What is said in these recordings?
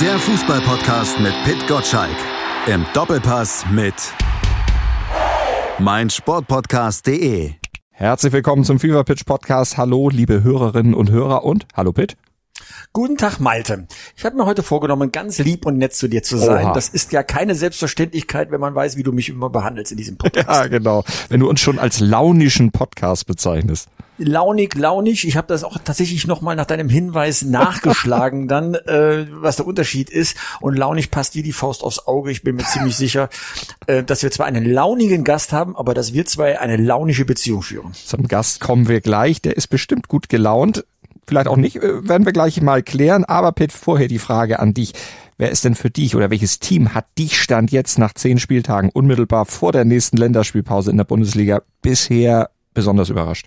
Der Fußballpodcast mit Pit Gottschalk. Im Doppelpass mit meinsportpodcast.de. Herzlich willkommen zum Fever Pitch Podcast. Hallo, liebe Hörerinnen und Hörer und hallo Pit. Guten Tag, Malte. Ich habe mir heute vorgenommen, ganz lieb und nett zu dir zu sein. Oha. Das ist ja keine Selbstverständlichkeit, wenn man weiß, wie du mich immer behandelst in diesem Podcast. Ja, genau. Wenn du uns schon als launischen Podcast bezeichnest. Launig, launig. Ich habe das auch tatsächlich nochmal nach deinem Hinweis nachgeschlagen, dann, äh, was der Unterschied ist. Und launig passt wie die Faust aufs Auge. Ich bin mir ziemlich sicher, äh, dass wir zwar einen launigen Gast haben, aber dass wir zwei eine launische Beziehung führen. Zum Gast kommen wir gleich. Der ist bestimmt gut gelaunt. Vielleicht auch nicht, äh, werden wir gleich mal klären. Aber Pit, vorher die Frage an dich. Wer ist denn für dich oder welches Team hat dich Stand jetzt nach zehn Spieltagen unmittelbar vor der nächsten Länderspielpause in der Bundesliga bisher besonders überrascht?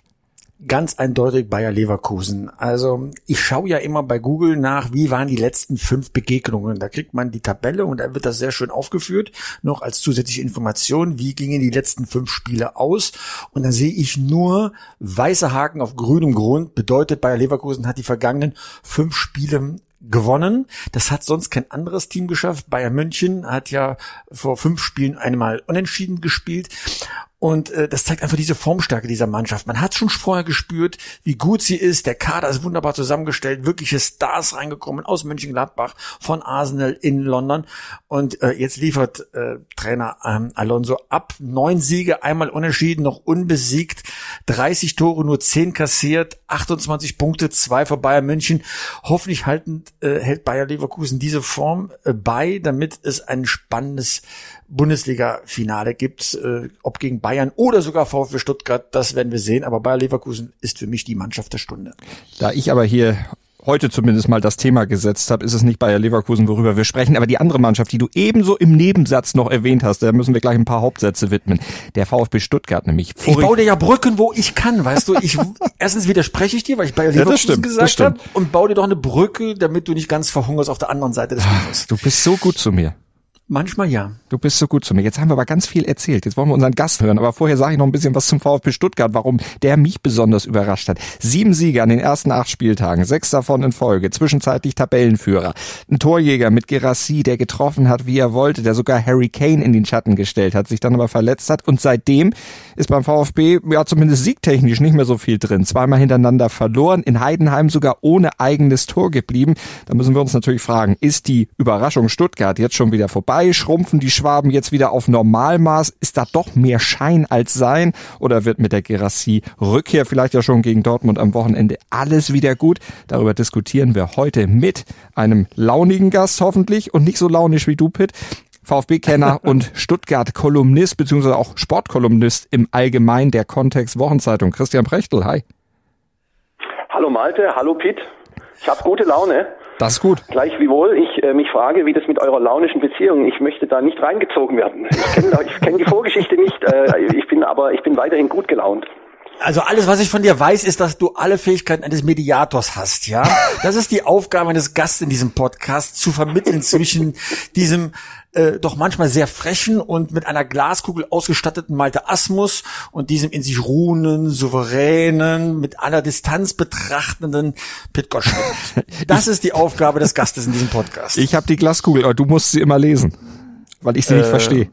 Ganz eindeutig Bayer Leverkusen. Also ich schaue ja immer bei Google nach, wie waren die letzten fünf Begegnungen. Da kriegt man die Tabelle und da wird das sehr schön aufgeführt, noch als zusätzliche Information, wie gingen die letzten fünf Spiele aus. Und dann sehe ich nur weiße Haken auf grünem Grund. Bedeutet, Bayer Leverkusen hat die vergangenen fünf Spiele gewonnen. Das hat sonst kein anderes Team geschafft. Bayern München hat ja vor fünf Spielen einmal unentschieden gespielt. Und äh, das zeigt einfach diese Formstärke dieser Mannschaft. Man hat schon vorher gespürt, wie gut sie ist. Der Kader ist wunderbar zusammengestellt. Wirkliche Stars reingekommen aus Mönchengladbach, von Arsenal in London. Und äh, jetzt liefert äh, Trainer ähm, Alonso ab. Neun Siege, einmal unentschieden, noch unbesiegt. 30 Tore, nur 10 kassiert. 28 Punkte, zwei vor Bayern München. Hoffentlich halten, äh, hält Bayer Leverkusen diese Form äh, bei, damit es ein spannendes Bundesliga-Finale gibt, äh, ob gegen Bayern oder sogar VfB Stuttgart, das werden wir sehen. Aber Bayer Leverkusen ist für mich die Mannschaft der Stunde. Da ich aber hier heute zumindest mal das Thema gesetzt habe, ist es nicht Bayer Leverkusen, worüber wir sprechen, aber die andere Mannschaft, die du ebenso im Nebensatz noch erwähnt hast, da müssen wir gleich ein paar Hauptsätze widmen. Der VfB Stuttgart nämlich. Ich baue dir ja Brücken, wo ich kann, weißt du. Ich, erstens widerspreche ich dir, weil ich Bayer Ja, Leverkusen stimmt, das gesagt stimmt. habe und baue dir doch eine Brücke, damit du nicht ganz verhungerst auf der anderen Seite des Ufers. Du bist so gut zu mir. Manchmal ja. Du bist so gut zu mir. Jetzt haben wir aber ganz viel erzählt. Jetzt wollen wir unseren Gast hören. Aber vorher sage ich noch ein bisschen was zum VfB Stuttgart, warum der mich besonders überrascht hat. Sieben Siege an den ersten acht Spieltagen, sechs davon in Folge, zwischenzeitlich Tabellenführer. Ein Torjäger mit Gerassi, der getroffen hat, wie er wollte, der sogar Harry Kane in den Schatten gestellt hat, sich dann aber verletzt hat. Und seitdem ist beim VfB ja zumindest siegtechnisch nicht mehr so viel drin. Zweimal hintereinander verloren, in Heidenheim sogar ohne eigenes Tor geblieben. Da müssen wir uns natürlich fragen, ist die Überraschung Stuttgart jetzt schon wieder vorbei? Schrumpfen die Schwaben jetzt wieder auf Normalmaß? Ist da doch mehr Schein als Sein? Oder wird mit der Gerassi Rückkehr vielleicht ja schon gegen Dortmund am Wochenende alles wieder gut? Darüber diskutieren wir heute mit einem launigen Gast hoffentlich und nicht so launisch wie du, Pitt. VfB-Kenner und Stuttgart-Kolumnist beziehungsweise auch Sportkolumnist im Allgemeinen der Kontext Wochenzeitung. Christian Prechtl, hi. Hallo Malte, hallo Pitt. Ich habe gute Laune. Das ist gut. Gleichwohl ich äh, mich frage, wie das mit eurer launischen Beziehung. Ich möchte da nicht reingezogen werden. Ich kenne kenn die Vorgeschichte nicht. Äh, ich bin aber ich bin weiterhin gut gelaunt. Also alles, was ich von dir weiß, ist, dass du alle Fähigkeiten eines Mediators hast, ja? Das ist die Aufgabe eines Gastes in diesem Podcast, zu vermitteln zwischen diesem äh, doch manchmal sehr frechen und mit einer Glaskugel ausgestatteten Malte Asmus und diesem in sich ruhenden, souveränen, mit aller Distanz betrachtenden Pit Gottschalk. Das ist die Aufgabe des Gastes in diesem Podcast. Ich habe die Glaskugel, aber du musst sie immer lesen, weil ich sie nicht Äh, verstehe.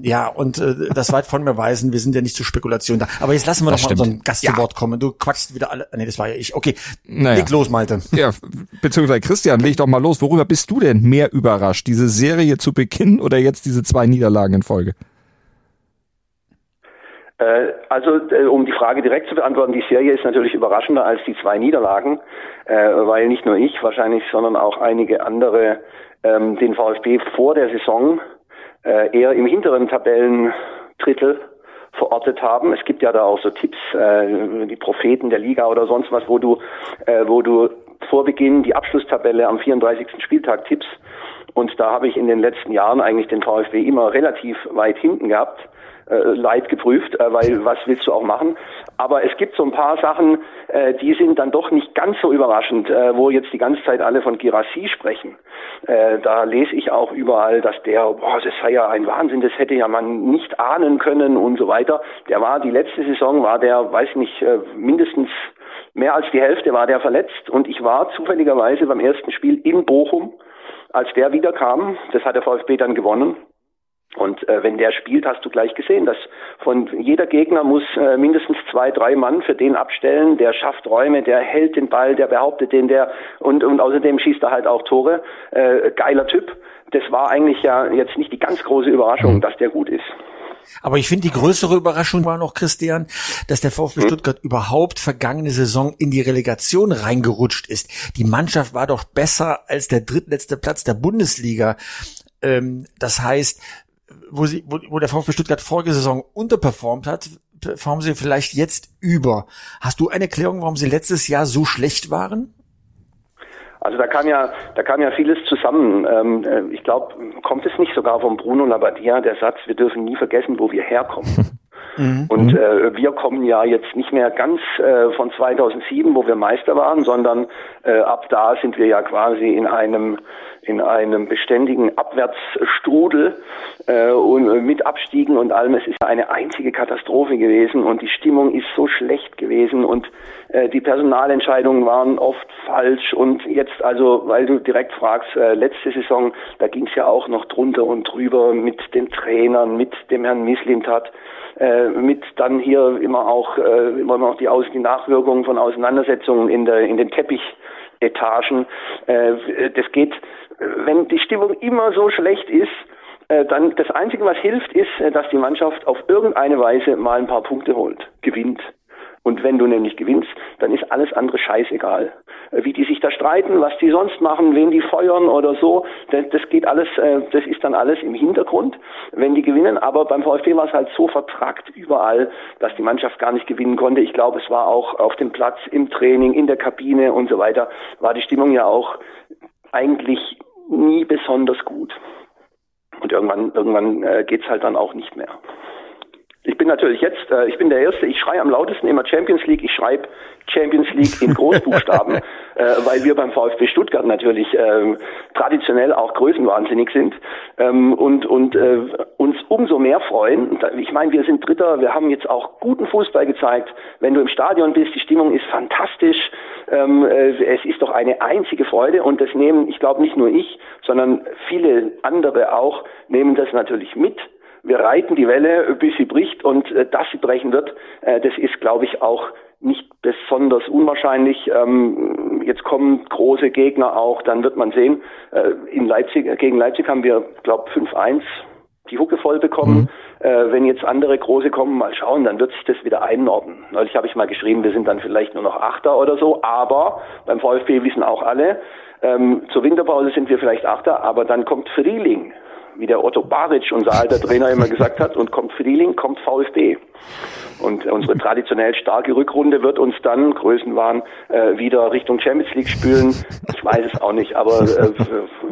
Ja, und äh, das weit von mir weisen, wir sind ja nicht zur Spekulation da. Aber jetzt lassen wir Das doch mal stimmt. unseren Gast Ja. zu Wort kommen. Du quatschst wieder alle. Nee, das war ja ich. Okay, Naja. leg los, Malte. Ja, beziehungsweise Christian, leg doch mal los. Worüber bist du denn mehr überrascht? Diese Serie zu Beginn oder jetzt diese zwei Niederlagen in Folge? Äh, also äh, um die Frage direkt zu beantworten, die Serie ist natürlich überraschender als die zwei Niederlagen, äh, weil nicht nur ich wahrscheinlich, sondern auch einige andere ähm, den VfB vor der Saison äh, eher im hinteren Tabellendrittel verortet haben. Es gibt ja da auch so Tipps, äh, die Propheten der Liga oder sonst was, wo du, äh, wo du vor Beginn die Abschlusstabelle am 34. Spieltag tippst. Und da habe ich in den letzten Jahren eigentlich den VfB immer relativ weit hinten gehabt leid geprüft, äh, weil was willst du auch machen? Aber es gibt so ein paar Sachen, äh, die sind dann doch nicht ganz so überraschend, äh, wo jetzt die ganze Zeit alle von Girassi sprechen. Äh, da lese ich auch überall, dass der, boah, das sei ja ein Wahnsinn, das hätte ja man nicht ahnen können und so weiter. Der war die letzte Saison, war der, weiß nicht, äh, mindestens mehr als die Hälfte war der verletzt und ich war zufälligerweise beim ersten Spiel in Bochum als der wiederkam, das hat der VfB dann gewonnen. Und äh, wenn der spielt, hast du gleich gesehen, dass von jeder Gegner muss äh, mindestens zwei, drei Mann für den abstellen. Der schafft Räume, der hält den Ball, der behauptet den, der und und außerdem schießt er halt auch Tore. Äh, geiler Typ. Das war eigentlich ja jetzt nicht die ganz große Überraschung, mhm. dass der gut ist. Aber ich finde, die größere Überraschung war noch, Christian, dass der VfB hm? Stuttgart überhaupt vergangene Saison in die Relegation reingerutscht ist. Die Mannschaft war doch besser als der drittletzte Platz der Bundesliga. Ähm, das heißt, wo, sie, wo, wo der VfB Stuttgart vorige Saison unterperformt hat, performen sie vielleicht jetzt über. Hast du eine Erklärung, warum sie letztes Jahr so schlecht waren? Also da kam ja, da kam ja vieles zusammen. Ähm, äh, ich glaube, kommt es nicht sogar von Bruno Labbadia, der Satz, wir dürfen nie vergessen, wo wir herkommen. Mhm. Und äh, wir kommen ja jetzt nicht mehr ganz äh, von 2007, wo wir Meister waren, sondern äh, ab da sind wir ja quasi in einem in einem beständigen Abwärtsstrudel äh, und äh, mit Abstiegen und allem. Es ist eine einzige Katastrophe gewesen und die Stimmung ist so schlecht gewesen und äh, die Personalentscheidungen waren oft falsch und jetzt also, weil du direkt fragst, äh, letzte Saison, da ging es ja auch noch drunter und drüber mit den Trainern, mit dem Herrn Mislintat, äh, mit dann hier immer auch äh, immer noch die, Aus die Nachwirkungen von Auseinandersetzungen in der in den Teppichetagen. Äh, das geht wenn die Stimmung immer so schlecht ist, äh, dann das Einzige, was hilft, ist, äh, dass die Mannschaft auf irgendeine Weise mal ein paar Punkte holt, gewinnt. Und wenn du nämlich gewinnst, dann ist alles andere scheißegal. Äh, wie die sich da streiten, was die sonst machen, wen die feuern oder so, das, das geht alles, das ist dann alles im Hintergrund, wenn die gewinnen. Aber beim VfB war es halt so vertragt überall, dass die Mannschaft gar nicht gewinnen konnte. Ich glaube, es war auch auf dem Platz, im Training, in der Kabine und so weiter, war die Stimmung ja auch eigentlich nie besonders gut. Und irgendwann, irgendwann äh, geht's halt dann auch nicht mehr. Ich bin natürlich jetzt, äh, ich bin der Erste, ich schreie am lautesten immer Champions League, ich schreibe Champions League in Großbuchstaben, äh, weil wir beim VfB Stuttgart natürlich ähm, traditionell auch größenwahnsinnig sind ähm, und, und äh, uns umso mehr freuen. Ich meine, wir sind Dritter, wir haben jetzt auch guten Fußball gezeigt. Wenn du im Stadion bist, die Stimmung ist fantastisch. Ähm, äh, es ist doch eine einzige Freude und das nehmen, ich glaube nicht nur ich, sondern viele andere auch, nehmen das natürlich mit wir reiten die Welle, bis sie bricht und äh, dass sie brechen wird, äh, das ist, glaube ich, auch nicht besonders unwahrscheinlich. Ähm, jetzt kommen große Gegner auch, dann wird man sehen. Äh, in Leipzig, gegen Leipzig haben wir, glaube 5-1 die Hucke voll bekommen. Mhm. Äh, wenn jetzt andere große kommen, mal schauen, dann wird sich das wieder einordnen. Neulich habe ich mal geschrieben, wir sind dann vielleicht nur noch Achter oder so, aber beim VfB wissen auch alle, ähm, zur Winterpause sind wir vielleicht Achter, aber dann kommt Frieling wie der Otto Baric, unser alter Trainer, immer gesagt hat, und kommt Frieling, kommt VfB. Und unsere traditionell starke Rückrunde wird uns dann, Größenwahn, äh, wieder Richtung Champions League spülen. Ich weiß es auch nicht, aber äh,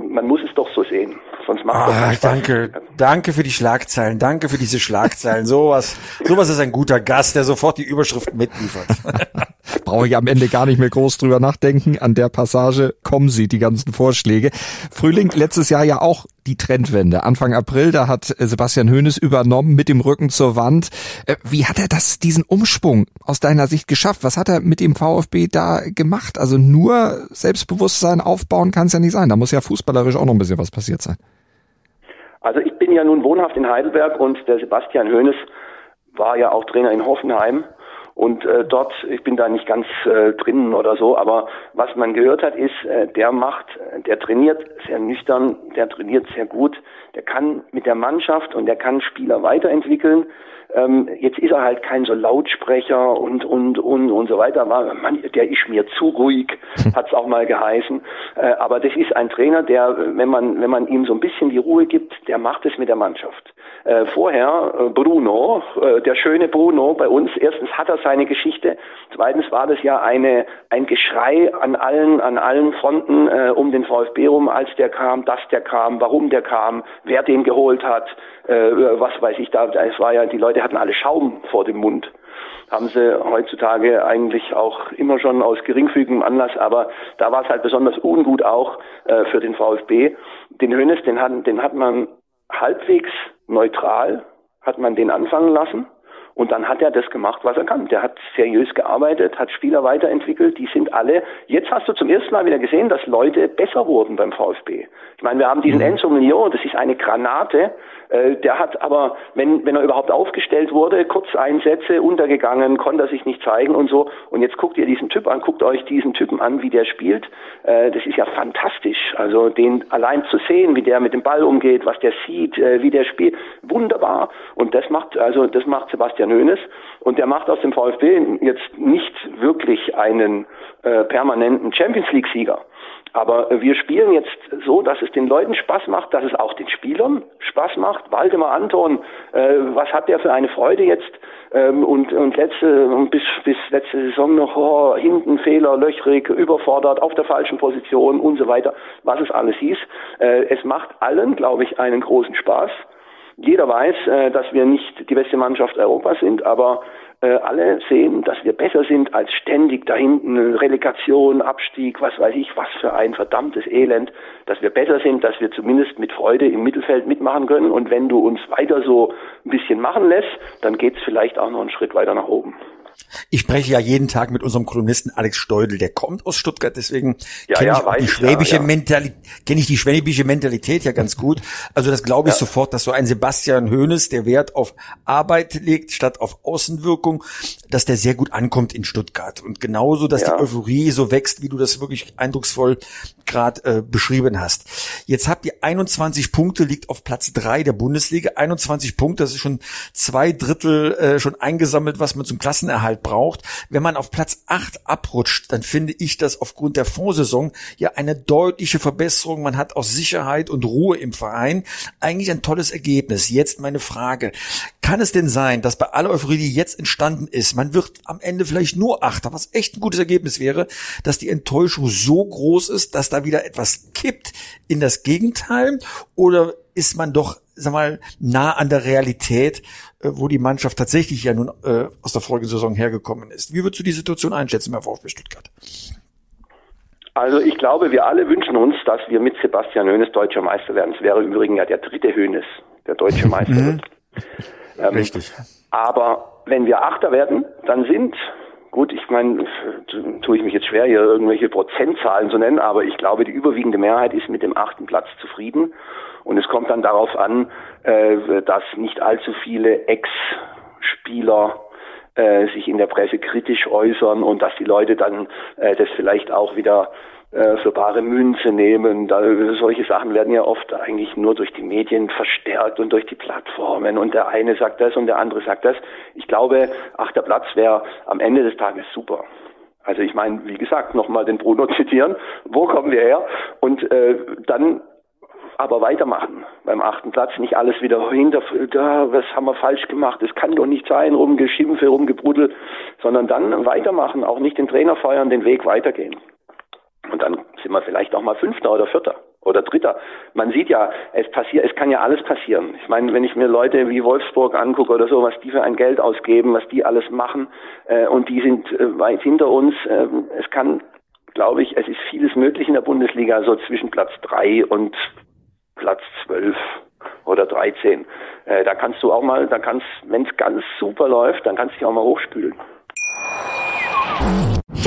man muss es doch so sehen. Sonst macht ah, das Danke, danke für die Schlagzeilen, danke für diese Schlagzeilen. sowas, sowas ist ein guter Gast, der sofort die Überschrift mitliefert. Brauche ich am Ende gar nicht mehr groß drüber nachdenken. An der Passage kommen sie, die ganzen Vorschläge. Frühling letztes Jahr ja auch die Trendwende. Anfang April, da hat Sebastian Hoeneß übernommen mit dem Rücken zur Wand. Äh, wie hat er das, diesen Umsprung aus deiner Sicht geschafft? Was hat er mit dem VfB da gemacht? Also nur Selbstbewusstsein aufbauen kann es ja nicht sein. Da muss ja fußballerisch auch noch ein bisschen was passiert sein. Also ich bin ja nun wohnhaft in Heidelberg und der Sebastian Hoeneß war ja auch Trainer in Hoffenheim. Und äh, dort, ich bin da nicht ganz äh, drinnen oder so, aber was man gehört hat, ist, äh, der macht, der trainiert sehr nüchtern, der trainiert sehr gut, der kann mit der Mannschaft und der kann Spieler weiterentwickeln. Ähm, jetzt ist er halt kein so Lautsprecher und und und und so weiter. War, man, der ist mir zu ruhig, hat es auch mal geheißen. Äh, aber das ist ein Trainer, der, wenn man wenn man ihm so ein bisschen die Ruhe gibt, der macht es mit der Mannschaft. Äh, vorher äh, Bruno, äh, der schöne Bruno bei uns. Erstens hat er seine Geschichte. Zweitens war das ja eine ein Geschrei an allen an allen Fronten äh, um den VfB rum, als der kam, dass der kam, warum der kam, wer den geholt hat äh, was weiß ich da, es war ja, die Leute hatten alle Schaum vor dem Mund. Haben sie heutzutage eigentlich auch immer schon aus geringfügigem Anlass, aber da war es halt besonders ungut auch äh, für den VfB. Den Hönes, den hat, den hat man halbwegs neutral, hat man den anfangen lassen Und dann hat er das gemacht, was er kann. Der hat seriös gearbeitet, hat Spieler weiterentwickelt, die sind alle. Jetzt hast du zum ersten Mal wieder gesehen, dass Leute besser wurden beim VfB. Ich meine, wir haben diesen mhm. Enzo Million, das ist eine Granate. Äh, der hat aber, wenn, wenn er überhaupt aufgestellt wurde, kurz Einsätze untergegangen, konnte er sich nicht zeigen und so. Und jetzt guckt ihr diesen Typ an, guckt euch diesen Typen an, wie der spielt. Äh, das ist ja fantastisch. Also den allein zu sehen, wie der mit dem Ball umgeht, was der sieht, äh, wie der spielt, wunderbar. Und das macht, also das macht Sebastian Hoeneß. Und der macht aus dem VfB jetzt nicht wirklich einen äh, permanenten Champions League Sieger. Aber wir spielen jetzt so, dass es den Leuten Spaß macht, dass es auch den Spielern Spaß macht. Waldemar Anton, äh, was hat der für eine Freude jetzt? Ähm, und, und letzte, bis, bis letzte Saison noch oh, hinten Fehler, löchrig, überfordert, auf der falschen Position und so weiter, was es alles hieß. Äh, es macht allen, glaube ich, einen großen Spaß. Jeder weiß, äh, dass wir nicht die beste Mannschaft Europas sind, aber äh, alle sehen, dass wir besser sind als ständig da hinten Relegation, Abstieg, was weiß ich, was für ein verdammtes Elend, dass wir besser sind, dass wir zumindest mit Freude im Mittelfeld mitmachen können und wenn du uns weiter so ein bisschen machen lässt, dann geht's vielleicht auch noch einen Schritt weiter nach oben. Ich spreche ja jeden Tag mit unserem Kolumnisten Alex Steudel, der kommt aus Stuttgart, deswegen ja, kenne ja, ich die schwäbische ja, Mentalität, kenne ich die schwäbische Mentalität ja ganz gut. Also das glaube ich sofort, dass so ein Sebastian Hoeneß, der Wert auf Arbeit legt statt auf Außenwirkung, dass der sehr gut ankommt in Stuttgart und genauso, dass die Euphorie so wächst, wie du das wirklich eindrucksvoll gerade äh, beschrieben hast. Jetzt habt ihr 21 Punkte, liegt auf Platz drei der Bundesliga. 21 Punkte, das ist schon zwei Drittel äh, schon eingesammelt, was man zum Klassenerhalt braucht. Wenn man auf Platz acht abrutscht, dann finde ich das aufgrund der Vorsaison ja eine deutliche Verbesserung. Man hat aus Sicherheit und Ruhe im Verein eigentlich ein tolles Ergebnis. Jetzt meine Frage. Kann es denn sein, dass bei aller Euphorie, die jetzt entstanden ist, man wird am Ende vielleicht nur Achter, was echt ein gutes Ergebnis wäre, dass die Enttäuschung so groß ist, dass da wieder etwas kippt in das Gegenteil? Oder ist man doch, sag mal, nah an der Realität, äh, wo die Mannschaft tatsächlich ja nun äh, aus der Folgesaison hergekommen ist? Wie würdest du die Situation einschätzen beim VfB Stuttgart? Also ich glaube, wir alle wünschen uns, dass wir mit Sebastian Hoeneß deutscher Meister werden. Es wäre übrigens ja der dritte Hoeneß, der deutsche Meister mhm. wird. Ähm, Richtig. Aber wenn wir Achter werden, dann sind Gut, ich meine, tue ich mich jetzt schwer, hier irgendwelche Prozentzahlen zu nennen, aber ich glaube, die überwiegende Mehrheit ist mit dem achten Platz zufrieden. Und es kommt dann darauf an, äh, dass nicht allzu viele Ex-Spieler äh, sich in der Presse kritisch äußern und dass die Leute dann äh, das vielleicht auch wieder äh, für bare Münze nehmen. Da, solche Sachen werden ja oft eigentlich nur durch die Medien verstärkt und durch die Plattformen und der eine sagt das und der andere sagt das. Ich glaube, achter Platz wäre am Ende des Tages super. Also ich meine, wie gesagt, nochmal den Bruno zitieren, wo kommen wir her? Und äh, dann aber weitermachen beim achten Platz, nicht alles wieder hinter, da, was haben wir falsch gemacht, es kann doch nicht sein, rumgeschimpfe, rumgebrudelt, sondern dann weitermachen, auch nicht den Trainer feuern, den Weg weitergehen. Und dann sind wir vielleicht auch mal Fünfter oder Vierter oder Dritter. Man sieht ja, es passiert, es kann ja alles passieren. Ich meine, wenn ich mir Leute wie Wolfsburg angucke oder so, was die für ein Geld ausgeben, was die alles machen, äh, und die sind äh, weit hinter uns. Äh, es kann, glaube ich, es ist vieles möglich in der Bundesliga, so zwischen Platz drei und Platz zwölf oder 13. Äh, da kannst du auch mal, da kannst, wenn es ganz super läuft, dann kannst du dich auch mal hochspülen.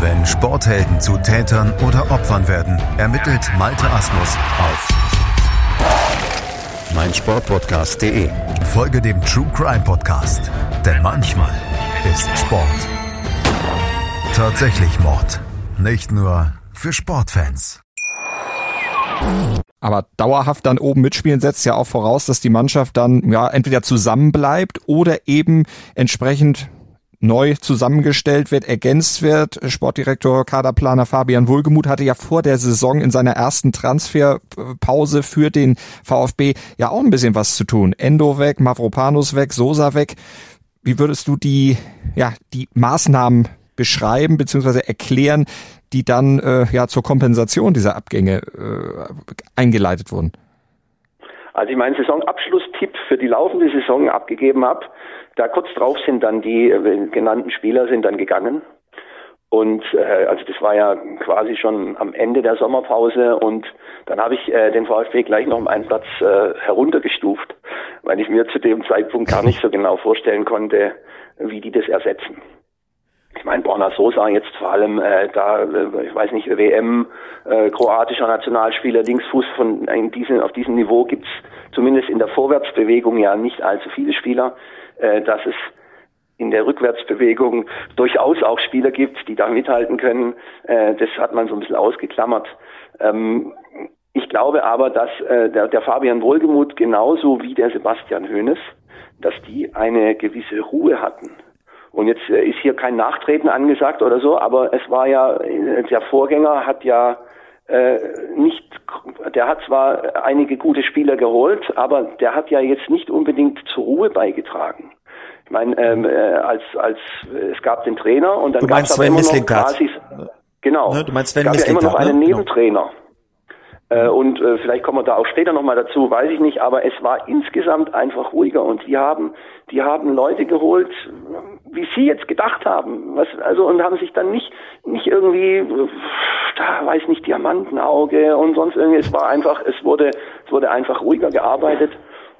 Wenn Sporthelden zu Tätern oder Opfern werden, ermittelt Malte Asmus auf meinsportpodcast.de. Folge dem True Crime Podcast, denn manchmal ist Sport tatsächlich Mord. Nicht nur für Sportfans. Aber dauerhaft dann oben mitspielen setzt ja auch voraus, dass die Mannschaft dann ja entweder zusammenbleibt oder eben entsprechend neu zusammengestellt wird, ergänzt wird. Sportdirektor, Kaderplaner Fabian Wohlgemuth hatte ja vor der Saison in seiner ersten Transferpause für den VfB ja auch ein bisschen was zu tun. Endo weg, Mavropanus weg, Sosa weg. Wie würdest du die, ja, die Maßnahmen beschreiben bzw. erklären, die dann äh, ja zur Kompensation dieser Abgänge äh, eingeleitet wurden? Als ich meinen Saisonabschlusstipp für die laufende Saison abgegeben habe, da kurz drauf sind dann die äh, genannten Spieler sind dann gegangen. Und äh, also das war ja quasi schon am Ende der Sommerpause und dann habe ich äh, den VfB gleich noch um einen Platz äh, heruntergestuft, weil ich mir zu dem Zeitpunkt gar nicht so genau vorstellen konnte, wie die das ersetzen. Ich meine, Borna Sosa jetzt vor allem äh, da, äh, ich weiß nicht, WM, äh, kroatischer Nationalspieler, Linksfuß von in diesem, auf diesem Niveau gibt's zumindest in der Vorwärtsbewegung ja nicht allzu viele Spieler, äh, dass es in der Rückwärtsbewegung durchaus auch Spieler gibt, die da mithalten können. Äh, das hat man so ein bisschen ausgeklammert. Ähm, ich glaube aber, dass äh, der, der Fabian Wohlgemuth genauso wie der Sebastian Hoeneß, dass die eine gewisse Ruhe hatten. Und jetzt ist hier kein Nachtreten angesagt oder so, aber es war ja, der Vorgänger hat ja nicht, der hat zwar einige gute Spieler geholt, aber der hat ja jetzt nicht unbedingt zur Ruhe beigetragen. Ich meine, ähm, äh, als als es gab den Trainer und dann gab es immer noch quasi, genau, ne, du meinst Sven gab ja immer noch einen ne? Nebentrainer. Äh, und äh, vielleicht kommen wir da auch später nochmal dazu, weiß ich nicht, aber es war insgesamt einfach ruhiger und die haben, die haben Leute geholt, wie sie jetzt gedacht haben, was, also und haben sich dann nicht, nicht irgendwie, da weiß nicht, Diamantenauge und sonst irgendwie, es war einfach, es wurde, es wurde einfach ruhiger gearbeitet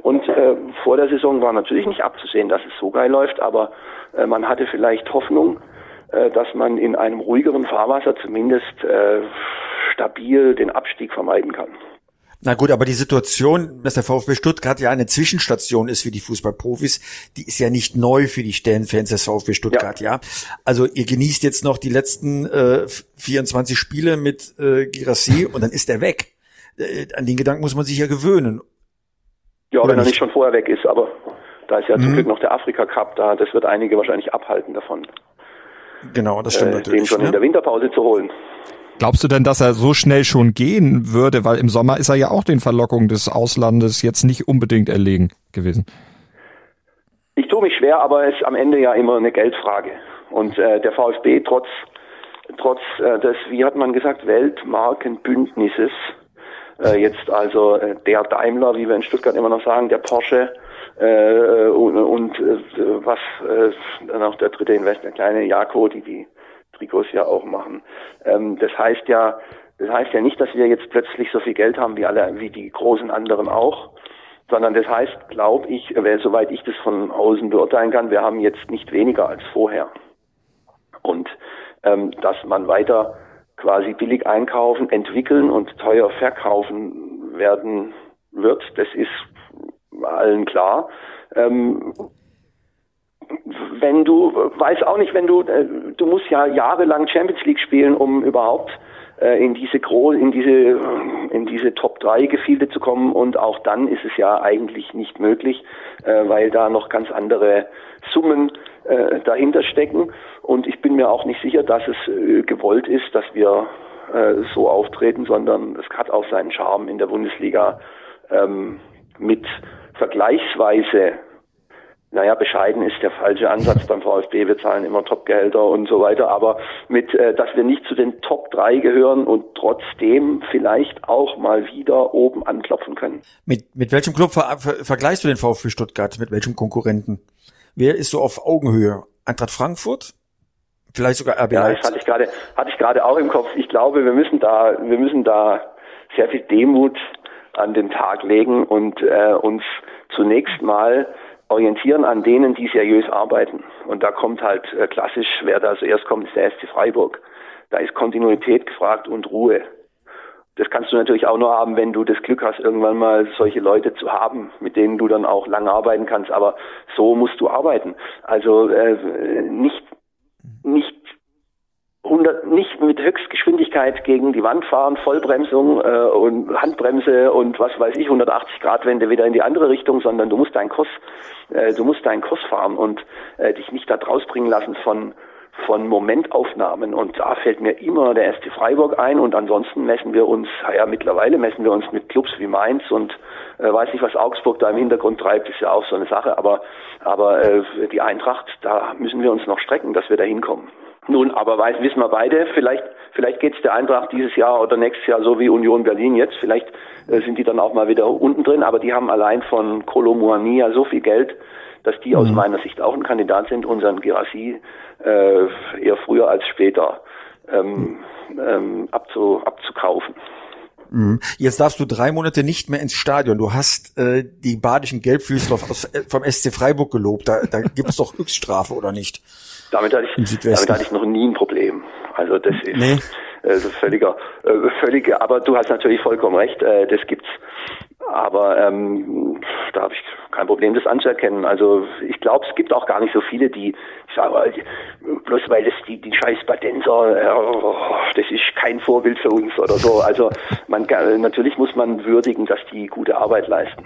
und äh, vor der Saison war natürlich nicht abzusehen, dass es so geil läuft, aber äh, man hatte vielleicht Hoffnung, äh, dass man in einem ruhigeren Fahrwasser zumindest äh, stabil den Abstieg vermeiden kann. Na gut, aber die Situation, dass der VfB Stuttgart ja eine Zwischenstation ist für die Fußballprofis, die ist ja nicht neu für die Stellenfans des VfB Stuttgart, ja. ja? Also ihr genießt jetzt noch die letzten äh, 24 Spiele mit äh, Girassi und dann ist er weg. Äh, an den Gedanken muss man sich ja gewöhnen. Ja, Oder wenn nicht? er nicht schon vorher weg ist, aber da ist ja mhm. zum Glück noch der Afrika Cup da, das wird einige wahrscheinlich abhalten davon. Genau, das stimmt äh, natürlich. Den schon ne? in der Winterpause zu holen. Glaubst du denn, dass er so schnell schon gehen würde? Weil im Sommer ist er ja auch den Verlockungen des Auslandes jetzt nicht unbedingt erlegen gewesen. Ich tue mich schwer, aber es ist am Ende ja immer eine Geldfrage. Und äh, der VfB trotz trotz äh, des, wie hat man gesagt, Weltmarkenbündnisses, äh, jetzt also äh, der Daimler, wie wir in Stuttgart immer noch sagen, der Porsche äh, und, und äh, was äh, dann auch der dritte Investor, der kleine Jako, die die Trikots ja auch machen. Ähm, das heißt ja, das heißt ja nicht, dass wir jetzt plötzlich so viel Geld haben wie alle, wie die großen anderen auch, sondern das heißt, glaube ich, äh, soweit ich das von außen beurteilen kann, wir haben jetzt nicht weniger als vorher. Und ähm, dass man weiter quasi billig einkaufen, entwickeln und teuer verkaufen werden wird, das ist allen klar. Ähm, wenn du, weiß auch nicht, wenn du, äh, du musst ja jahrelang Champions League spielen, um überhaupt äh, in diese Gro in diese in diese Top 3 Gefilde zu kommen. Und auch dann ist es ja eigentlich nicht möglich, äh, weil da noch ganz andere Summen äh, dahinter stecken. Und ich bin mir auch nicht sicher, dass es äh, gewollt ist, dass wir so auftreten, sondern es hat auch seinen Charme in der Bundesliga ähm, mit vergleichsweise naja, bescheiden ist der falsche Ansatz beim VfB. Wir zahlen immer Topgehälter und so weiter. Aber mit, äh, dass wir nicht zu den Top 3 gehören und trotzdem vielleicht auch mal wieder oben anklopfen können. Mit, mit welchem Club ver ver vergleichst du den VfB Stuttgart? Mit welchem Konkurrenten? Wer ist so auf Augenhöhe? Eintracht Frankfurt? Vielleicht sogar RB Ja, das hatte ich gerade, hatte ich gerade auch im Kopf. Ich glaube, wir müssen da, wir müssen da sehr viel Demut an den Tag legen und äh, uns zunächst mal orientieren an denen, die seriös arbeiten. Und da kommt halt äh, klassisch, wer da zuerst kommt, ist der SC Freiburg. Da ist Kontinuität gefragt und Ruhe. Das kannst du natürlich auch nur haben, wenn du das Glück hast, irgendwann mal solche Leute zu haben, mit denen du dann auch lange arbeiten kannst. Aber so musst du arbeiten. Also äh, nicht nicht 100, nicht mit Höchstgeschwindigkeit gegen die Wand fahren, Vollbremsung äh, und Handbremse und was weiß ich, 180 Grad Wende wieder in die andere Richtung, sondern du musst deinen Kurs, äh, du musst deinen Kurs fahren und äh, dich nicht da draus bringen lassen von von Momentaufnahmen und da fällt mir immer der ST Freiburg ein und ansonsten messen wir uns, ja mittlerweile messen wir uns mit Clubs wie Mainz und äh, weiß nicht, was Augsburg da im Hintergrund treibt, ist ja auch so eine Sache, aber aber äh, die Eintracht, da müssen wir uns noch strecken, dass wir da hinkommen. Nun, aber weiß, wissen wir beide, vielleicht, vielleicht geht es der Eintracht dieses Jahr oder nächstes Jahr so wie Union Berlin jetzt. Vielleicht äh, sind die dann auch mal wieder unten drin, aber die haben allein von Kolomuani ja so viel Geld, dass die aus meiner Sicht auch ein Kandidat sind, unseren Girassi äh, eher früher als später ähm, ähm, abzu, abzukaufen. Mhm. Jetzt darfst du drei Monate nicht mehr ins Stadion. Du hast äh, die badischen Gelbfüßler äh, vom SC Freiburg gelobt. Da, da gibt es doch Höchststrafe, oder nicht? Damit hatte, ich, damit hatte ich noch nie ein Problem. Also das ist nee. äh, völliger, äh, völlige, aber du hast natürlich vollkommen recht, äh, das gibt's. Aber ähm, da habe ich kein Problem, das anzuerkennen. Also ich glaube, es gibt auch gar nicht so viele, die ich sage, bloß weil das die, die scheiß Badenser, äh, das ist kein Vorbild für uns oder so. Also man natürlich muss man würdigen, dass die gute Arbeit leisten.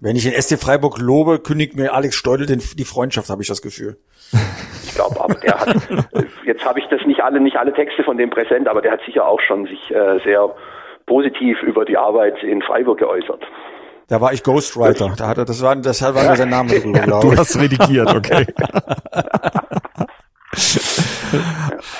Wenn ich den SC Freiburg lobe, kündigt mir Alex Steudel den, die Freundschaft, habe ich das Gefühl. Ich glaube, aber der hat, jetzt habe ich das nicht alle, nicht alle Texte von dem präsent, aber der hat sicher auch schon sich äh, sehr positiv über die Arbeit in Freiburg geäußert. Da war ich Ghostwriter. Da hat er, das war, das war nur sein Name drüber, glaube ich. Du hast redigiert, okay.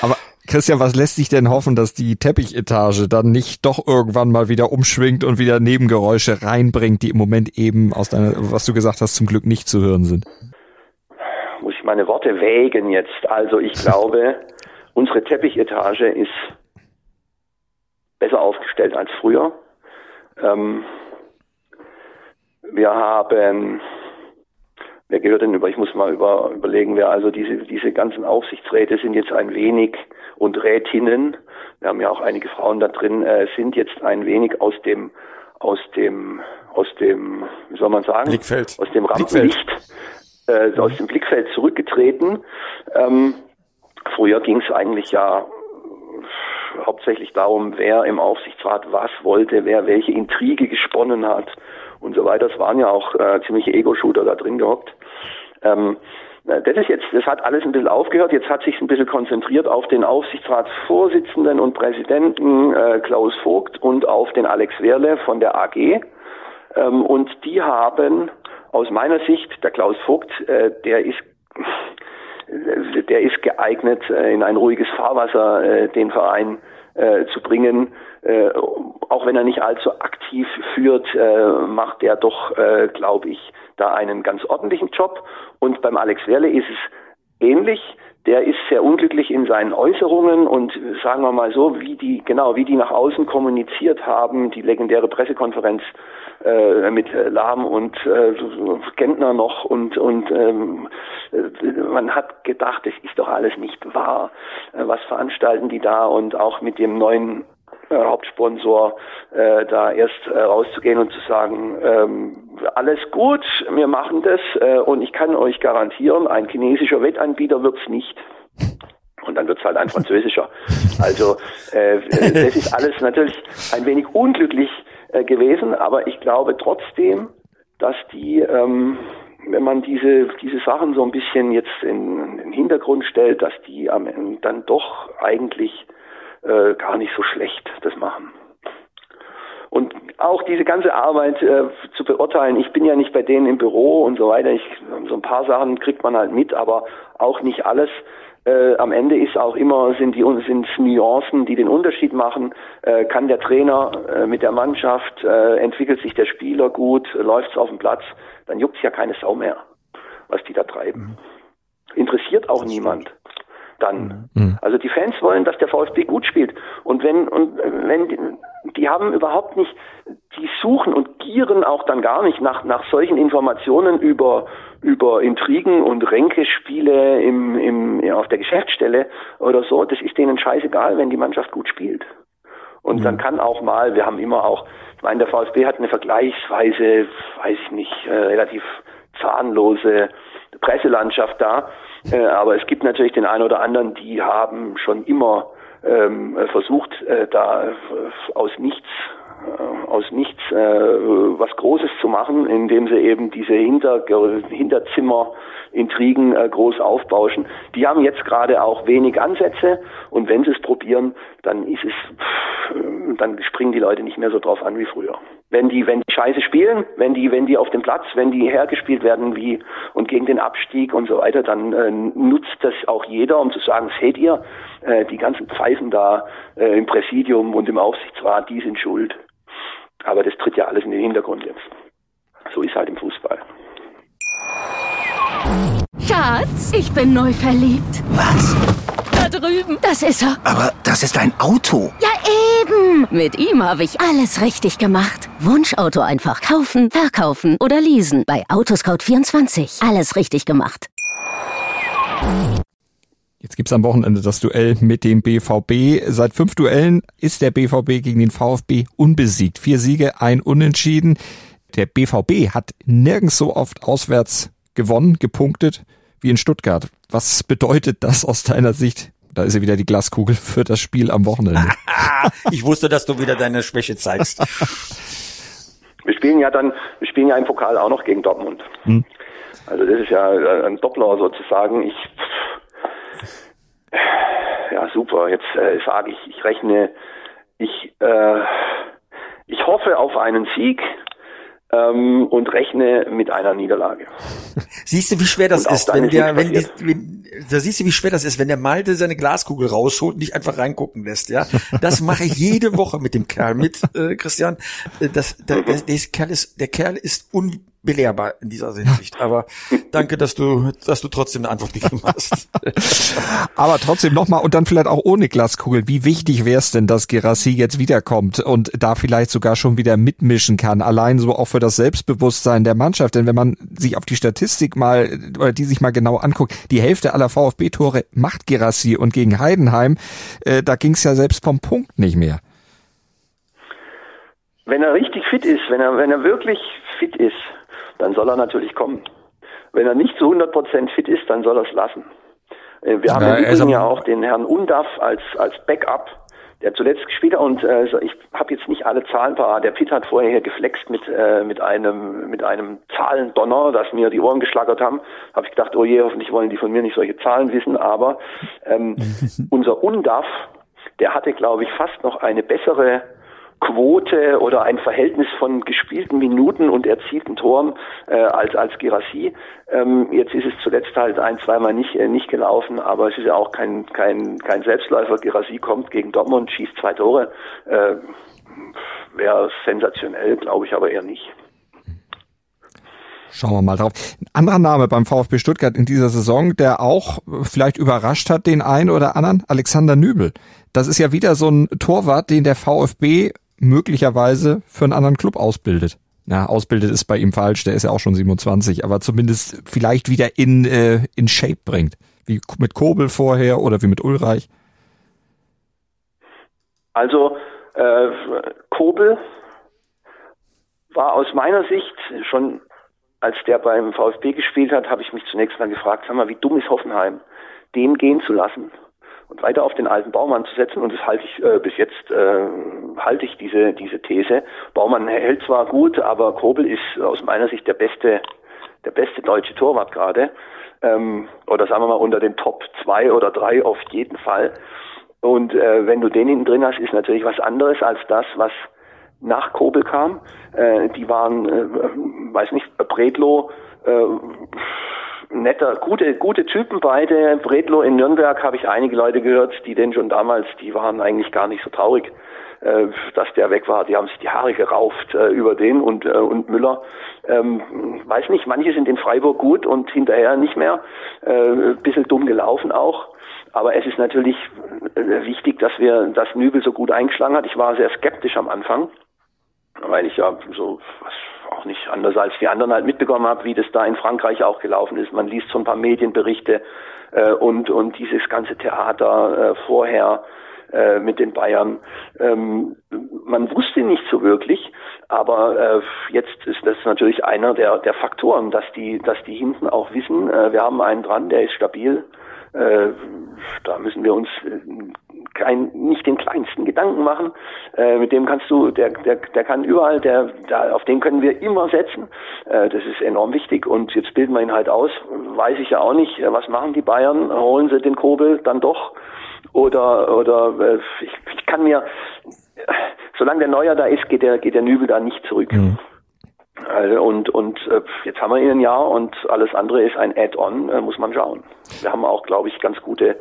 aber Christian, was lässt sich denn hoffen, dass die Teppichetage dann nicht doch irgendwann mal wieder umschwingt und wieder Nebengeräusche reinbringt, die im Moment eben aus deiner, was du gesagt hast, zum Glück nicht zu hören sind? Muss ich meine Worte wägen jetzt. Also ich glaube, unsere Teppichetage ist besser aufgestellt als früher. Ähm, wir haben, wer gehört denn über, ich muss mal über, überlegen, wer also diese, diese ganzen Aufsichtsräte sind jetzt ein wenig und Rätinnen, wir haben ja auch einige Frauen da drin, äh, sind jetzt ein wenig aus dem, aus dem, aus dem, wie soll man sagen, Blickfeld. aus dem Rampenlicht, äh, aus dem Blickfeld zurückgetreten. Ähm, früher ging es eigentlich ja hauptsächlich darum, wer im Aufsichtsrat was wollte, wer welche Intrige gesponnen hat und so weiter. Es waren ja auch äh, ziemliche Ego-Shooter da drin gehockt. Ähm, äh, das ist jetzt, das hat alles ein bisschen aufgehört. Jetzt hat sich ein bisschen konzentriert auf den Aufsichtsratsvorsitzenden und Präsidenten äh, Klaus Vogt und auf den Alex Werle von der AG. Ähm, und die haben aus meiner Sicht, der Klaus Vogt, äh, der ist der ist geeignet, äh, in ein ruhiges Fahrwasser äh, den Verein äh, zu bringen. Auch wenn er nicht allzu aktiv führt, macht er doch, glaube ich, da einen ganz ordentlichen Job. Und beim Alex Werle ist es ähnlich. Der ist sehr unglücklich in seinen Äußerungen und sagen wir mal so, wie die, genau, wie die nach außen kommuniziert haben, die legendäre Pressekonferenz äh, mit Lahm und äh, Gentner noch und und ähm, äh, man hat gedacht, es ist doch alles nicht wahr. Äh, was veranstalten die da und auch mit dem neuen äh, Hauptsponsor äh, da erst äh, rauszugehen und zu sagen, ähm, alles gut, wir machen das äh, und ich kann euch garantieren, ein chinesischer Wettanbieter wird's nicht. Und dann wird's halt ein französischer. Also äh, das ist alles natürlich ein wenig unglücklich äh, gewesen, aber ich glaube trotzdem, dass die, ähm, wenn man diese, diese Sachen so ein bisschen jetzt in, in den Hintergrund stellt, dass die am Ende dann doch eigentlich äh, gar nicht so schlecht das machen. Und auch diese ganze Arbeit äh, zu beurteilen, ich bin ja nicht bei denen im Büro und so weiter, ich, so ein paar Sachen kriegt man halt mit, aber auch nicht alles. Äh, am Ende ist auch immer sind die sind Nuancen, die den Unterschied machen. Äh, kann der Trainer äh, mit der Mannschaft äh, entwickelt sich der Spieler gut, äh, läuft's auf dem Platz, dann juckt's ja keine Sau mehr, was die da treiben. Mhm. Interessiert auch niemand dann. Mhm. Also die Fans wollen, dass der VfB gut spielt. Und wenn, und wenn, die, haben überhaupt nicht, die suchen und gieren auch dann gar nicht nach, nach solchen Informationen über, über Intrigen und Ränkespiele im, im, ja, auf der Geschäftsstelle oder so. Das ist denen scheißegal, wenn die Mannschaft gut spielt. Und mhm. dann kann auch mal, wir haben immer auch, ich meine, der VfB hat eine vergleichsweise, weiß ich nicht, äh, relativ zahnlose Presselandschaft da. Äh, aber es gibt natürlich den einen oder anderen, die haben schon immer ähm, versucht, äh, da aus nichts aus nichts äh, was Großes zu machen, indem sie eben diese Hinter Hinterzimmer-Intrigen äh, groß aufbauschen. Die haben jetzt gerade auch wenig Ansätze und wenn sie es probieren, dann ist es dann springen die Leute nicht mehr so drauf an wie früher. Wenn die, wenn die Scheiße spielen, wenn die, wenn die auf dem Platz, wenn die hergespielt werden wie und gegen den Abstieg und so weiter, dann äh, nutzt das auch jeder, um zu sagen, seht ihr, äh, die ganzen Pfeifen da äh, im Präsidium und im Aufsichtsrat, die sind schuld. Aber das tritt ja alles in den Hintergrund jetzt. So ist halt im Fußball. Schatz, ich bin neu verliebt. Was? Da drüben. Das ist er. Aber das ist ein Auto. Ja, eben. Mit ihm habe ich alles richtig gemacht. Wunschauto einfach kaufen, verkaufen oder leasen. Bei Autoscout24. Alles richtig gemacht. Jetzt gibt's am Wochenende das Duell mit dem BVB. Seit fünf Duellen ist der BVB gegen den VfB unbesiegt. Vier Siege, ein Unentschieden. Der BVB hat nirgends so oft auswärts gewonnen, gepunktet wie in Stuttgart. Was bedeutet das aus deiner Sicht? Da ist ja wieder die Glaskugel für das Spiel am Wochenende. ich wusste, dass du wieder deine Schwäche zeigst. Wir spielen ja dann, wir spielen ja im Pokal auch noch gegen Dortmund. Hm. Also das ist ja ein Doppler sozusagen. Ich ja super. Jetzt äh, sage ich, ich rechne, ich äh, ich hoffe auf einen Sieg ähm, und rechne mit einer Niederlage. Siehst du, wie schwer das ist, wenn der, wenn, die, wenn, da siehst du, wie schwer das ist, wenn der Malte seine Glaskugel rausholt und nicht einfach reingucken lässt, ja. Das mache ich jede Woche mit dem Kerl mit, äh, Christian. Äh, Das, der, der, der Kerl ist, der Kerl ist unbelehrbar in dieser Hinsicht. Aber danke, dass du, dass du trotzdem eine Antwort gegeben hast. Aber trotzdem nochmal und dann vielleicht auch ohne Glaskugel. Wie wichtig wäre es denn, dass Gerassi jetzt wiederkommt und da vielleicht sogar schon wieder mitmischen kann? Allein so auch für das Selbstbewusstsein der Mannschaft. Denn wenn man sich auf die Statistik mal oder die sich mal genau anguckt, die Hälfte aller VfB-Tore macht Gerassi und gegen Heidenheim, äh, da ging es ja selbst vom Punkt nicht mehr. Wenn er richtig fit ist, wenn er, wenn er wirklich fit ist, dann soll er natürlich kommen. Wenn er nicht zu 100% fit ist, dann soll er es lassen. Äh, Wir haben Ja, im Übrigen ja auch den Herrn Undaff als, als Backup, der zuletzt gespielt hat und äh, ich habe jetzt nicht alle Zahlen parat. Der Pitt hat vorher hier geflext mit, äh, mit einem mit einem Zahlendonner, das mir die Ohren geschlagert haben. Habe ich gedacht, oh je, hoffentlich wollen die von mir nicht solche Zahlen wissen, aber ähm, unser Undaff, der hatte, glaube ich, fast noch eine bessere Quote oder ein Verhältnis von gespielten Minuten und erzielten Toren äh, als als Girassi. Ähm, jetzt ist es zuletzt halt ein, zweimal nicht äh, nicht gelaufen, aber es ist ja auch kein kein kein Selbstläufer. Girassi kommt gegen Dortmund, schießt zwei Tore. Äh, Wäre sensationell, glaube ich, aber eher nicht. Schauen wir mal drauf. Ein anderer Name beim VfB Stuttgart in dieser Saison, der auch äh, vielleicht überrascht hat den einen oder anderen, Alexander Nübel. Das ist ja wieder so ein Torwart, den der VfB möglicherweise für einen anderen Club ausbildet. Ja, ausbildet ist bei ihm falsch, der ist ja auch schon 27, aber zumindest vielleicht wieder in, äh, in Shape bringt. Wie mit Kobel vorher oder wie mit Ulreich. Also äh, Kobel war aus meiner Sicht schon, als der beim VfB gespielt hat, habe ich mich zunächst mal gefragt, sag mal, wie dumm ist Hoffenheim, den gehen zu lassen und weiter auf den alten Baumann zu setzen. Und das halte ich äh, bis jetzt äh, halte ich diese diese These. Baumann hält zwar gut, aber Kobel ist aus meiner Sicht der beste der beste deutsche Torwart gerade. Ähm, oder sagen wir mal unter den Top zwei oder drei auf jeden Fall. Und äh, wenn du den hinten drin hast, ist natürlich was anderes als das, was nach Kobel kam. Äh, die waren, äh, weiß nicht, Bredlo, äh, netter, gute, gute Typen beide. Bredlo in Nürnberg habe ich einige Leute gehört, die den schon damals, die waren eigentlich gar nicht so traurig, äh, dass der weg war. Die haben sich die Haare gerauft äh, über den und, äh, und Müller. Ähm, weiß nicht, manche sind in Freiburg gut und hinterher nicht mehr. Äh, bisschen dumm gelaufen auch. Aber es ist natürlich äh, wichtig, dass wir, dass Nübel so gut eingeschlagen hat. Ich war sehr skeptisch am Anfang, weil ich ja so was auch nicht anders als die anderen halt mitbekommen habe, wie das da in Frankreich auch gelaufen ist. Man liest so ein paar Medienberichte äh, und und dieses ganze Theater äh, vorher äh, mit den Bayern. Ähm, man wusste nicht so wirklich, aber äh, jetzt ist das natürlich einer der der Faktoren, dass die dass die hinten auch wissen, äh, wir haben einen dran, der ist stabil. Äh, da müssen wir uns äh, kein, nicht den kleinsten Gedanken machen. Äh, mit dem kannst du, der, der, der kann überall, der, der, auf den können wir immer setzen. Äh, das ist enorm wichtig und jetzt bilden wir ihn halt aus. Weiß ich ja auch nicht, äh, was machen die Bayern? Holen sie den Kobel dann doch? oder oder äh, ich, ich kann mir, solange der Neuer da ist, geht der geht der Nübel da nicht zurück. Mhm. Also und und äh, jetzt haben wir ihn ein Jahr und alles andere ist ein Add-on, äh, muss man schauen. Wir haben auch, glaube ich, ganz gute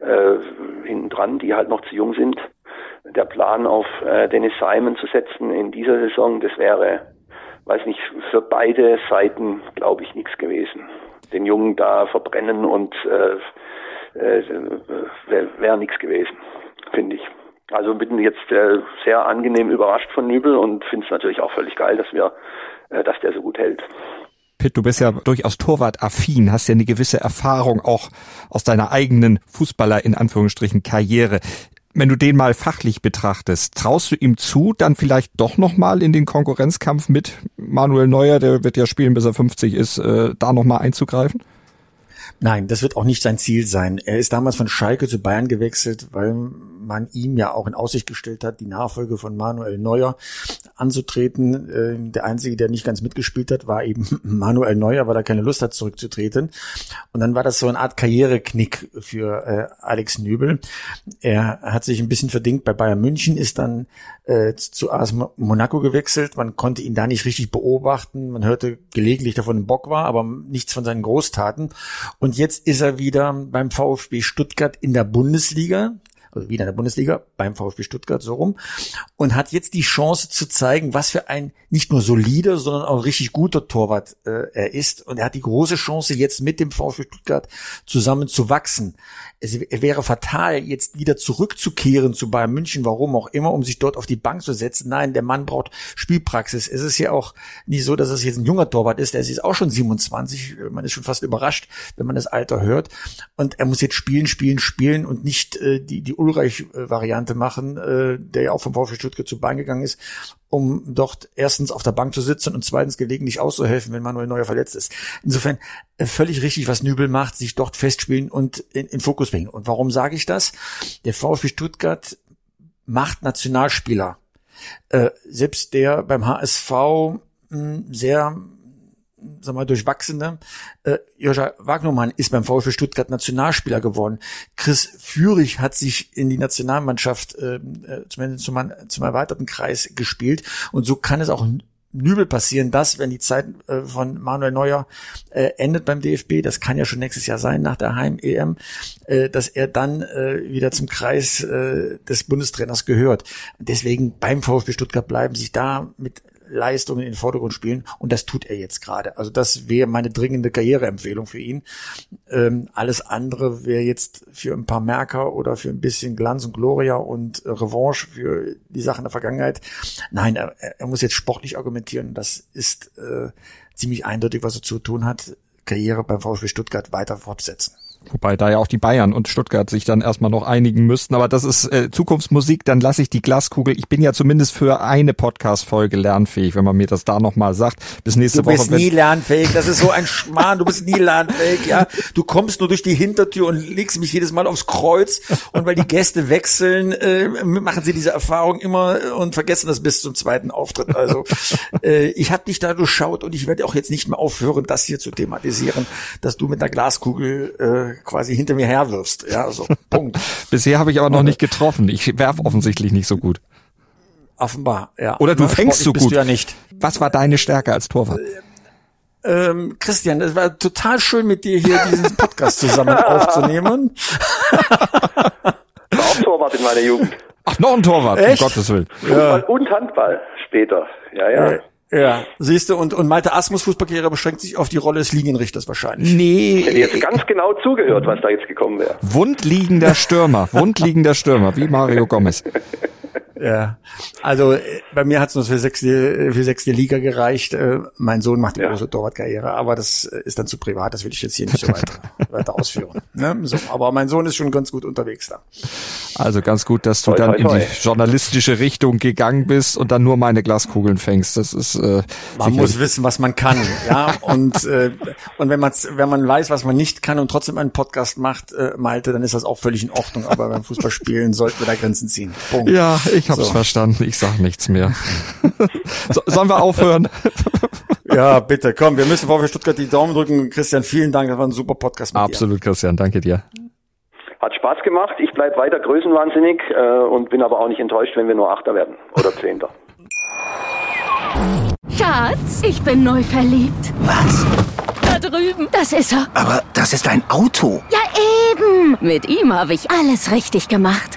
äh, hinten dran, die halt noch zu jung sind. Der Plan auf äh, Dennis Simon zu setzen in dieser Saison, das wäre, weiß nicht, für beide Seiten, glaube ich, nichts gewesen. Den Jungen da verbrennen und äh, äh, wäre wär nichts gewesen, finde ich. Also bin jetzt äh, sehr angenehm überrascht von Nübel und finde es natürlich auch völlig geil, dass wir, dass der so gut hält. Pitt, du bist ja durchaus Torwart-affin, hast ja eine gewisse Erfahrung auch aus deiner eigenen Fußballer in Anführungsstrichen Karriere. Wenn du den mal fachlich betrachtest, traust du ihm zu, dann vielleicht doch nochmal in den Konkurrenzkampf mit Manuel Neuer, der wird ja spielen, bis er 50 ist, äh, da nochmal einzugreifen? Nein, das wird auch nicht sein Ziel sein. Er ist damals von Schalke zu Bayern gewechselt, weil man ihm ja auch in Aussicht gestellt hat, die Nachfolge von Manuel Neuer anzutreten. Ähm, der Einzige, der nicht ganz mitgespielt hat, war eben Manuel Neuer, weil er keine Lust hat, zurückzutreten. Und dann war das so eine Art Karriereknick für äh, Alex Nübel. Er hat sich ein bisschen verdingt bei Bayern München, ist dann äh, zu AS Monaco gewechselt. Man konnte ihn da nicht richtig beobachten. Man hörte gelegentlich davon Bock war, aber nichts von seinen Großtaten. Und jetzt ist er wieder beim VfB Stuttgart in der Bundesliga also wieder in der Bundesliga, beim VfB Stuttgart so rum, und hat jetzt die Chance zu zeigen, was für ein nicht nur solider, sondern auch richtig guter Torwart äh, er ist. Und er hat die große Chance, jetzt mit dem VfB Stuttgart zusammen zu wachsen es wäre fatal, jetzt wieder zurückzukehren zu Bayern München, warum auch immer, um sich dort auf die Bank zu setzen. Nein, der Mann braucht Spielpraxis. Es ist ja auch nicht so, dass es jetzt ein junger Torwart ist, der ist auch schon 27. Man ist schon fast überrascht, wenn man das Alter hört. Und er muss jetzt spielen, spielen, spielen und nicht äh, die, die Ulreich-Variante machen, äh, der ja auch vom VfB Stuttgart zu Bayern gegangen ist um dort erstens auf der Bank zu sitzen und zweitens gelegentlich auszuhelfen, wenn Manuel Neuer verletzt ist. Insofern äh, völlig richtig, was Nübel macht, sich dort festspielen und in, in Fokus bringen. Und warum sage ich das? Der VfB Stuttgart macht Nationalspieler. Äh, selbst der beim HSV mh, hm, sehr sag mal, durchwachsene. Äh, Joscha Wagnermann ist beim VfB Stuttgart Nationalspieler geworden. Chris Führig hat sich in die Nationalmannschaft äh, äh zumindest zum, zum erweiterten Kreis gespielt. Und so kann es auch Nübel passieren, dass, wenn die Zeit äh, von Manuel Neuer äh, endet beim DFB, das kann ja schon nächstes Jahr sein, nach der Heim-EM, äh, dass er dann äh, wieder zum Kreis äh, des Bundestrainers gehört. Deswegen beim VfB Stuttgart bleiben, sich da mit Leistungen in den Vordergrund spielen und das tut er jetzt gerade. Also das wäre meine dringende Karriereempfehlung für ihn. Ähm, alles andere wäre jetzt für ein paar Merker oder für ein bisschen Glanz und Gloria und äh, Revanche für die Sachen der Vergangenheit. Nein, er, er muss jetzt sportlich argumentieren. Das ist äh, ziemlich eindeutig, was er zu tun hat. Karriere beim VfB Stuttgart weiter fortsetzen. Wobei da ja auch die Bayern und Stuttgart sich dann erstmal noch einigen müssten. Aber das ist äh, Zukunftsmusik, dann lasse ich die Glaskugel. Ich bin ja zumindest für eine Podcast-Folge lernfähig, wenn man mir das da nochmal sagt. Bis nächste Woche. Du bist nie lernfähig, das ist so ein Schmarrn, du bist nie lernfähig, ja. Du kommst nur durch die Hintertür und legst mich jedes Mal aufs Kreuz. Und weil die Gäste wechseln, äh, machen sie diese Erfahrung immer und vergessen das bis zum zweiten Auftritt. Also äh, ich habe dich da durchschaut und ich werde auch jetzt nicht mehr aufhören, das hier zu thematisieren, dass du mit einer Glaskugel äh, quasi hinter mir herwirfst. Ja, so, Punkt. Bisher habe ich aber noch nicht getroffen. Ich werf offensichtlich nicht so gut. Offenbar, ja. Oder du Na, fängst so gut. Du ja nicht. Was war deine Stärke als Torwart? Ähm, Christian, es war total schön mit dir hier diesen Podcast zusammen aufzunehmen. War auch Torwart in meiner Jugend. Ach, noch ein Torwart, Echt? um Gottes Willen. Fußball ja. und Handball später. Ja, ja. ja. Ja, siehst du, und, und Malte Asmus Fußballkarriere beschränkt sich auf die Rolle des Linienrichters wahrscheinlich. Nee. Ich hätte jetzt ganz genau zugehört, was da jetzt gekommen wäre. Wundliegender Stürmer, wundliegender Stürmer, wie Mario Gomez. Ja, also äh, bei mir hat es nur für sechste, für sechste Liga gereicht. Äh, mein Sohn macht die ja. große Torwartkarriere, aber das äh, ist dann zu privat, das will ich jetzt hier nicht so weiter, weiter ausführen. Ne? So, aber mein Sohn ist schon ganz gut unterwegs da. Also ganz gut, dass du toi, dann toi, toi. in die journalistische Richtung gegangen bist und dann nur meine Glaskugeln fängst. Das ist äh, Man muss wissen, was man kann, ja. Und äh, und wenn man wenn man weiß, was man nicht kann und trotzdem einen Podcast macht, äh, Malte, dann ist das auch völlig in Ordnung. Aber beim Fußballspielen sollten wir da Grenzen ziehen. Punkt. Ja, ich hab's so. verstanden. Ich sag nichts mehr. so, sollen wir aufhören? ja, bitte. Komm, wir müssen vor Stuttgart die Daumen drücken. Christian, vielen Dank. Das war ein super Podcast mit Absolut, dir. Christian. Danke dir. Hat Spaß gemacht. Ich bleibe weiter größenwahnsinnig äh, und bin aber auch nicht enttäuscht, wenn wir nur Achter werden oder Zehnter. Schatz, ich bin neu verliebt. Was? Da drüben. Das ist er. Aber das ist ein Auto. Ja, eben. Mit ihm habe ich alles richtig gemacht.